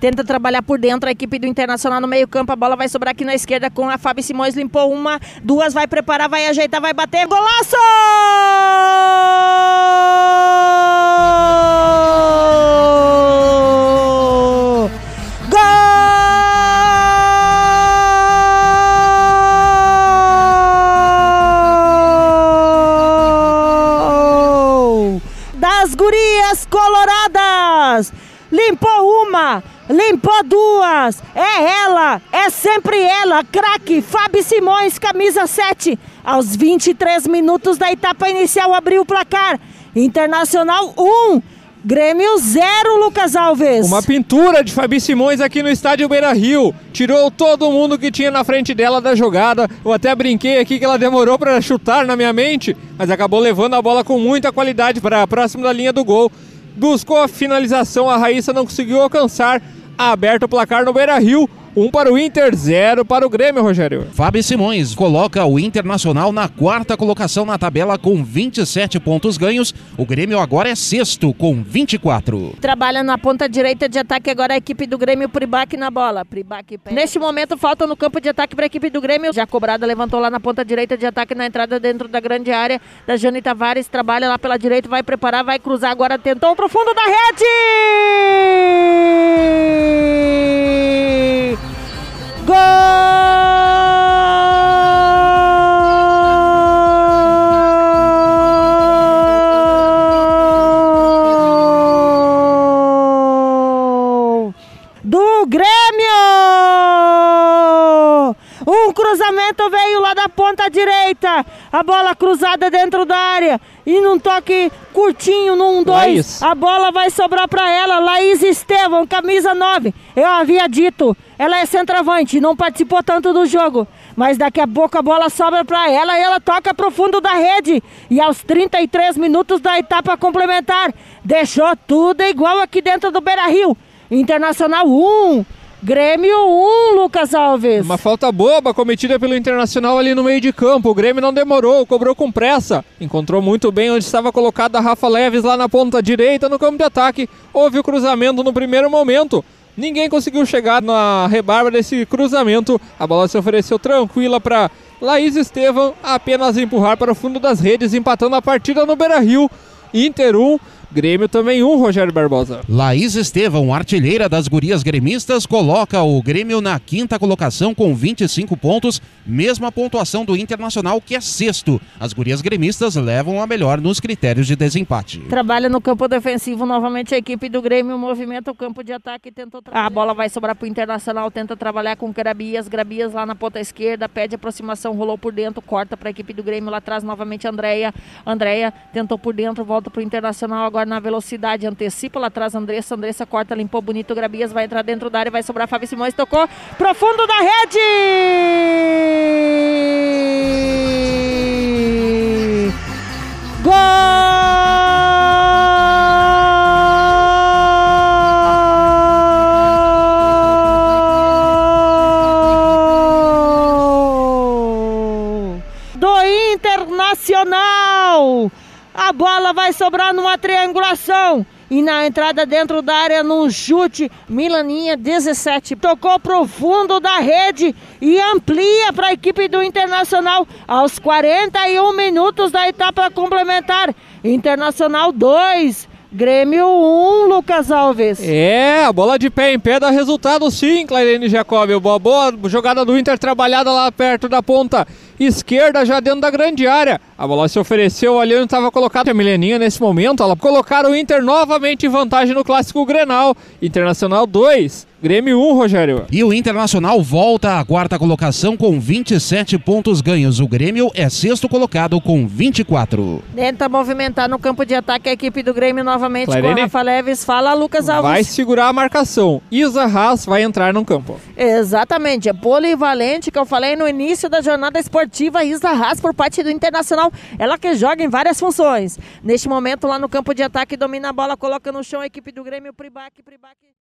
Tenta trabalhar por dentro a equipe do Internacional no meio-campo. A bola vai sobrar aqui na esquerda com a Fábio Simões. Limpou uma, duas, vai preparar, vai ajeitar, vai bater. Golaço! Gol! Das gurias coloradas! Limpou uma, limpou duas. É ela, é sempre ela, craque Fábio Simões, camisa 7. Aos 23 minutos da etapa inicial abriu o placar. Internacional 1, Grêmio 0, Lucas Alves. Uma pintura de Fabi Simões aqui no estádio Beira Rio. Tirou todo mundo que tinha na frente dela da jogada. Eu até brinquei aqui que ela demorou para chutar na minha mente, mas acabou levando a bola com muita qualidade para próximo da linha do gol buscou a finalização, a Raíssa não conseguiu alcançar. Aberto o placar no Beira Rio. Um para o Inter, zero para o Grêmio, Rogério. Fábio Simões coloca o Internacional na quarta colocação na tabela com 27 pontos ganhos. O Grêmio agora é sexto com 24. Trabalha na ponta direita de ataque agora a equipe do Grêmio, Pribac na bola. Pribac. Neste momento falta no campo de ataque para a equipe do Grêmio. Já cobrada, levantou lá na ponta direita de ataque na entrada dentro da grande área da Jane Tavares. Trabalha lá pela direita, vai preparar, vai cruzar agora, tentou pro fundo da rede! Cruzamento veio lá da ponta direita. A bola cruzada dentro da área. E num toque curtinho, num 2. A bola vai sobrar para ela. Laís Estevão, camisa 9. Eu havia dito, ela é centroavante, não participou tanto do jogo. Mas daqui a pouco a bola sobra para ela e ela toca pro fundo da rede. E aos 33 minutos da etapa complementar, deixou tudo igual aqui dentro do Beira Rio. Internacional 1, Grêmio 1, Lucas Alves. Uma falta boba cometida pelo Internacional ali no meio de campo. O Grêmio não demorou, cobrou com pressa. Encontrou muito bem onde estava colocada a Rafa Leves lá na ponta direita no campo de ataque. Houve o cruzamento no primeiro momento. Ninguém conseguiu chegar na rebarba desse cruzamento. A bola se ofereceu tranquila para Laís Estevam apenas empurrar para o fundo das redes, empatando a partida no Beira Rio. Inter 1, Grêmio também um, Rogério Barbosa. Laís Estevão, artilheira das gurias gremistas, coloca o Grêmio na quinta colocação com 25 pontos, mesma pontuação do Internacional, que é sexto. As gurias gremistas levam a melhor nos critérios de desempate. Trabalha no campo defensivo novamente a equipe do Grêmio, movimenta o campo de ataque, tentou A bola vai sobrar para o Internacional, tenta trabalhar com Grabias, Grabias lá na ponta esquerda, pede aproximação, rolou por dentro, corta para a equipe do Grêmio lá atrás novamente Andréia. Andréia tentou por dentro, volta para o Internacional agora na velocidade, antecipa lá atrás Andressa, Andressa corta, limpou bonito, Grabias vai entrar dentro da área, vai sobrar Fábio Simões, tocou profundo da rede! Gol! Do Internacional! A bola vai sobrar numa triangulação. E na entrada dentro da área, num chute, Milaninha 17. Tocou pro fundo da rede e amplia para a equipe do Internacional aos 41 minutos da etapa complementar. Internacional 2. Grêmio 1, Lucas Alves. É, a bola de pé em pé dá resultado sim, Clairene Jacob. Uma boa jogada do Inter trabalhada lá perto da ponta esquerda, já dentro da grande área. A bola se ofereceu ali onde estava colocada a Mileninha nesse momento. Ela colocaram o Inter novamente em vantagem no clássico Grenal. Internacional 2, Grêmio 1, Rogério. E o Internacional volta à quarta colocação com 27 pontos ganhos. O Grêmio é sexto colocado com 24. Tenta movimentar no campo de ataque a equipe do Grêmio novamente Clarene. com Rafa Leves. Fala, Lucas Alves. Vai segurar a marcação. Isa Haas vai entrar no campo. Exatamente, é polivalente que eu falei no início da jornada esportiva Isa Haas por parte do Internacional. Ela que joga em várias funções. Neste momento lá no campo de ataque domina a bola, coloca no chão a equipe do Grêmio Pribac, Pribac.